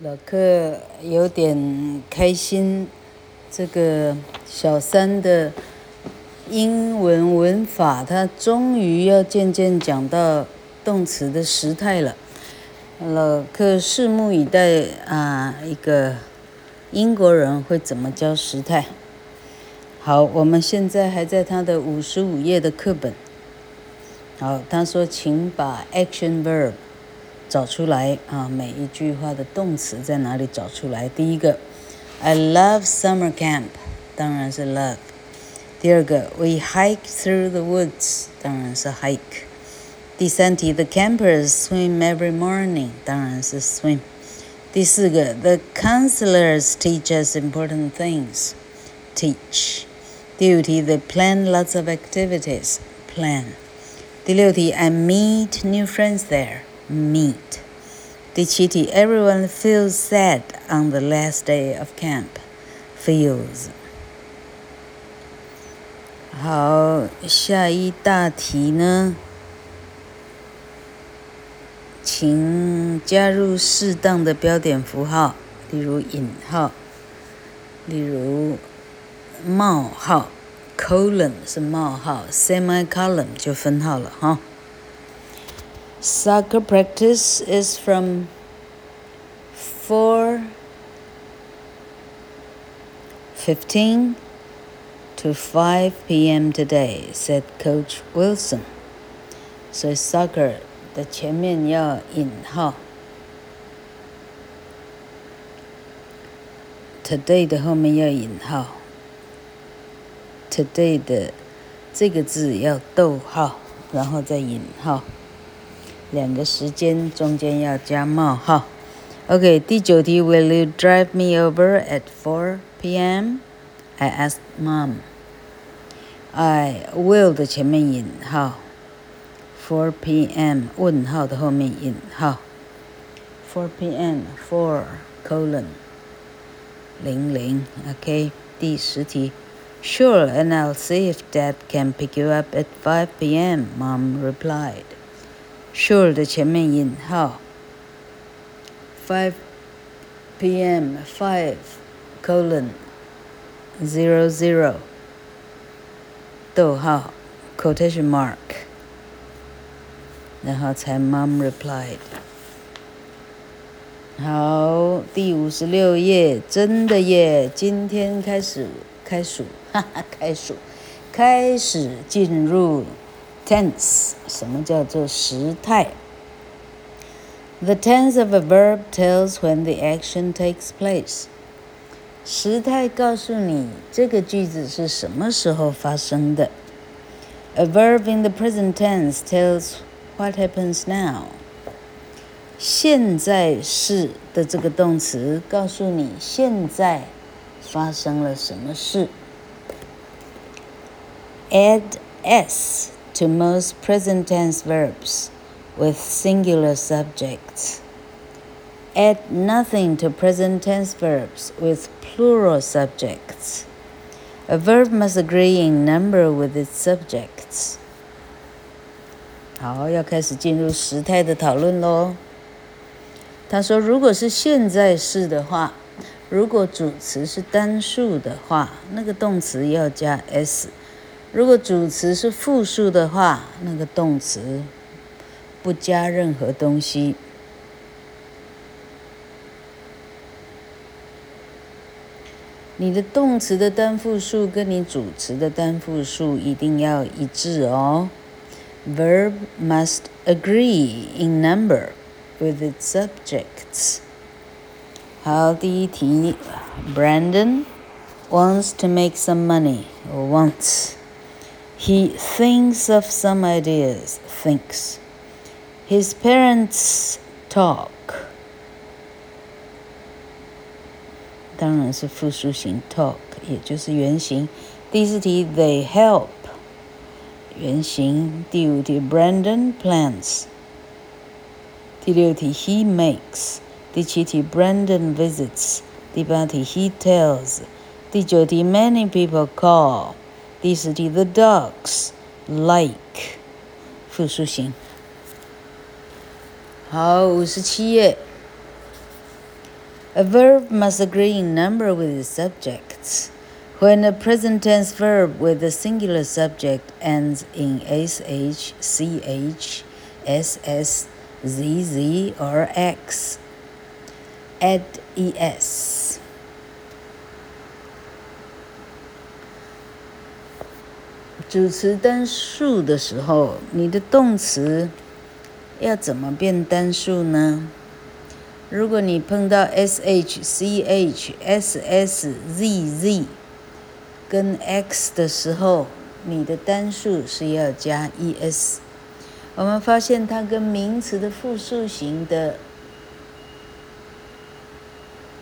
老客有点开心，这个小三的英文文法，他终于要渐渐讲到动词的时态了。老客拭目以待啊，一个英国人会怎么教时态？好，我们现在还在他的五十五页的课本。好，他说，请把 action verb。找出来啊！每一句话的动词在哪里找出来？第一个，I love summer camp，当然是 love。第二个，We hike through the woods，当然是 hike。第三题，The campers swim every morning，当然是 swim。第四个，The counselors teach us important things，teach。第五题，They plan lots of activities，plan。第六题，I meet new friends there。 Meet. 第七题 everyone feels sad on the last day of camp. Feels. 好，下一大题呢？请加入适当的标点符号，例如引号，例如冒号，colon 是冒号，semicolon 就分号了哈。Soccer practice is from 4:15 to 5 p.m. today, said Coach Wilson. 所以 soccer 的前面要引号，today 的后面要引号，today 的这个字要逗号，然后再引号。 两个时间中间要加冒号。OK，第九题，Will you drive me over at 4 p.m.? I asked Mom. I will 的前面引号，4 p.m. 问号的后面引号，4 p.m. 4 colon 零零。OK，第十题，Sure, and I'll see if Dad can pick you up at 5 p.m. Mom replied. Sure 的前面引号，five p.m. five colon zero zero 逗号 quotation mark，然后才 mom replied。好，第五十六页，真的耶！今天开始开数，哈哈，开数，开始进入。Tense，什么叫做时态？The tense of a verb tells when the action takes place。时态告诉你这个句子是什么时候发生的。A verb in the present tense tells what happens now。现在式的这个动词告诉你现在发生了什么事。Add s。 to most present tense verbs with singular subjects. Add nothing to present tense verbs with plural subjects. A verb must agree in number with its subjects. 好，要开始进入时态的讨论喽。他说，如果是现在式的话，如果主词是单数的话，那个动词要加 s。 如果主词是复数的话，那个动词不加任何东西。你的动词的单复数跟你主词的单复数一定要一致哦。Verb must agree in number with its subjects。好，第一题，Brandon wants to make some money or wants。He thinks of some ideas, thinks. His parents talk. 当然是复数型 talk，也就是原型。第四题，they help，原型。第五题，Brandon plans。第六题，he makes。第七题，Brandon visits。第八题，he tells。第九题，many people call。 第十题，the dogs like 复数型。好，五十七页。 A verb must agree in number with its subjects. When a present tense verb with a singular subject ends in sh, ch, ss, zz, or x, add es. 主词单数的时候，你的动词要怎么变单数呢？如果你碰到 s h c h s s z z 跟 x 的时候，你的单数是要加 es。我们发现它跟名词的复数型的，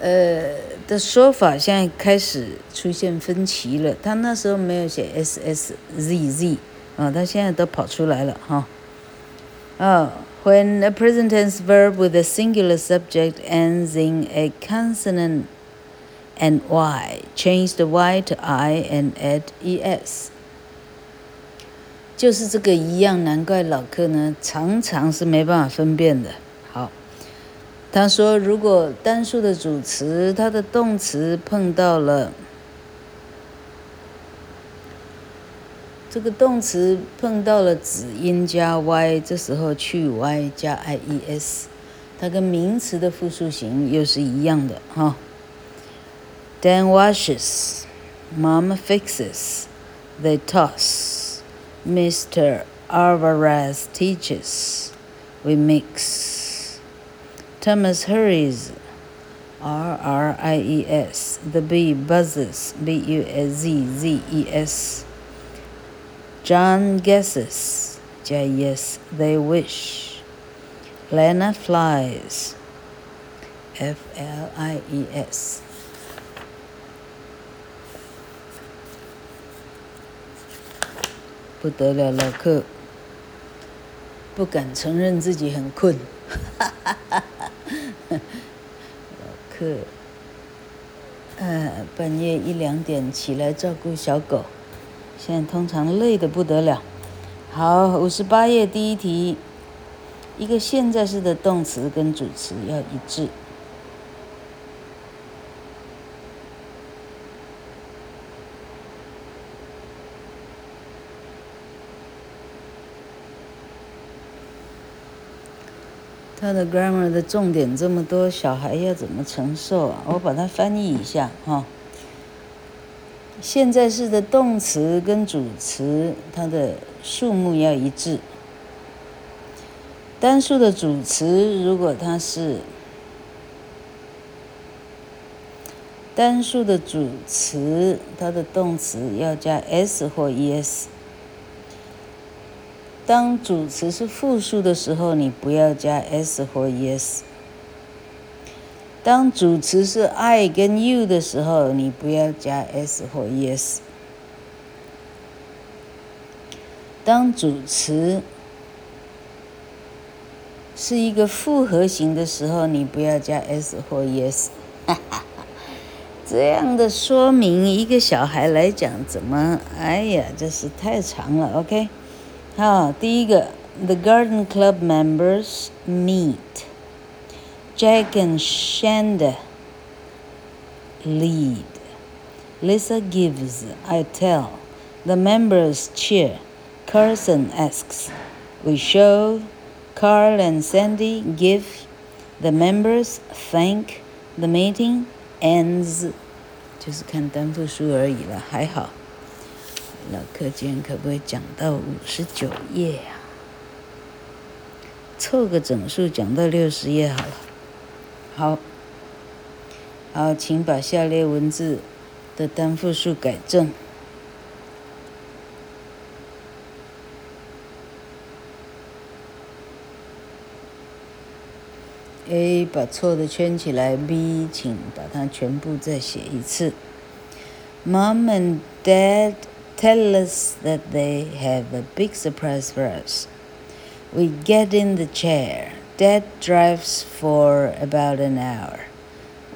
呃的说法现在开始出现分歧了。他那时候没有写 s s z z 啊，他现在都跑出来了哈。啊，when a present tense verb with a singular subject ends in a consonant。and y. Change the y to i and add es。就是这个一样，难怪老客呢常常是没办法分辨的。他说如果单数的主词，它的动词碰到了这个动词碰到了子音加 y，这时候去 y 加 i e s，它跟名词的复数形又是一样的哈。Dan washes, Mom fixes, they toss. Mr. Alvarez teaches, we mix. Thomas hurries, R R I E S. The bee buzzes, B U S Z Z E S. John guesses, J yes, they wish. Lena flies, F L I E S. 不得了，老客不敢承认自己很困。老 可，呃，半夜一两点起来照顾小狗，现在通常累得不得了。好，五十八页第一题，一个现在式的动词跟主词要一致。他的 grammar 的重点这么多，小孩要怎么承受啊？我把它翻译一下哈。现在式的动词跟主词，它的数目要一致。单数的主词，如果它是单数的主词，它的动词要加 s 或 es。当主词是复数的时候，你不要加 s 或 es。当主词是 I 跟 you 的时候，你不要加 s 或 es。当主词是一个复合型的时候，你不要加 s 或 es。哈哈哈这样的说明，一个小孩来讲，怎么？哎呀，这是太长了。OK。好，第一个，The Garden Club members meet. Jack and Shanda lead. Lisa gives, I tell. The members cheer. Carson asks. We show. Carl and Sandy give. The members thank. The meeting ends. 就是看单复数而已了，还好。 老课间可不可以讲到五十九页呀？凑个整数讲到六十页好了。好，好，请把下列文字的单复数改正。A 把错的圈起来，B 请把它全部再写一次。Mom and Dad。Tell us that they have a big surprise for us. We get in the chair. Dad drives for about an hour.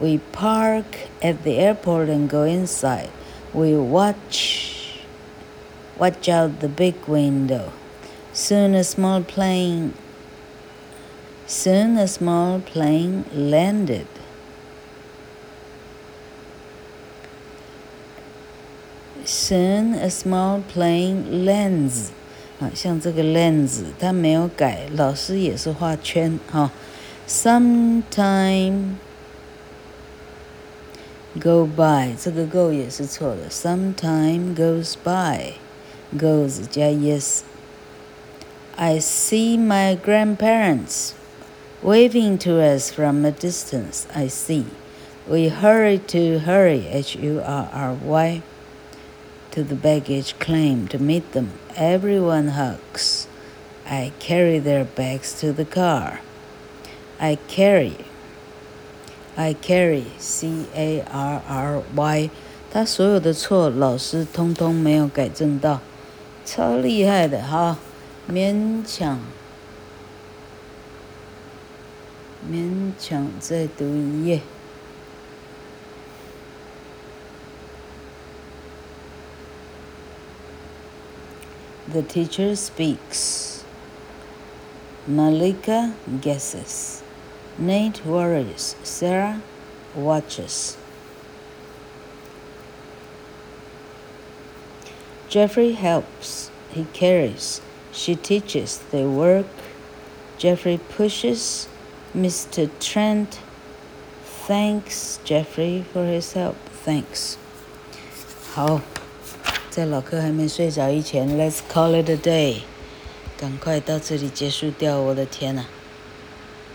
We park at the airport and go inside. We watch watch out the big window. Soon a small plane soon a small plane landed. Soon a small plane lands. 啊，像这个 lens 它没有改，老师也是画圈哈。Sometime go by，这个 go 也是错的。Sometime goes by，goes 加 yes。I see my grandparents waving to us from a distance. I see. We hurry to hurry, H U R R Y to the baggage claim to meet them. Everyone hugs. I carry their bags to the car. I carry. I carry C A R R Y，他所有的错老师通通没有改正到，超厉害的哈，勉强勉强再读一页。 The teacher speaks. Malika guesses. Nate worries. Sarah watches. Jeffrey helps. He carries. She teaches. They work. Jeffrey pushes. Mr. Trent thanks Jeffrey for his help. Thanks. 好。在老柯还没睡着以前，Let's call it a day，赶快到这里结束掉。我的天呐！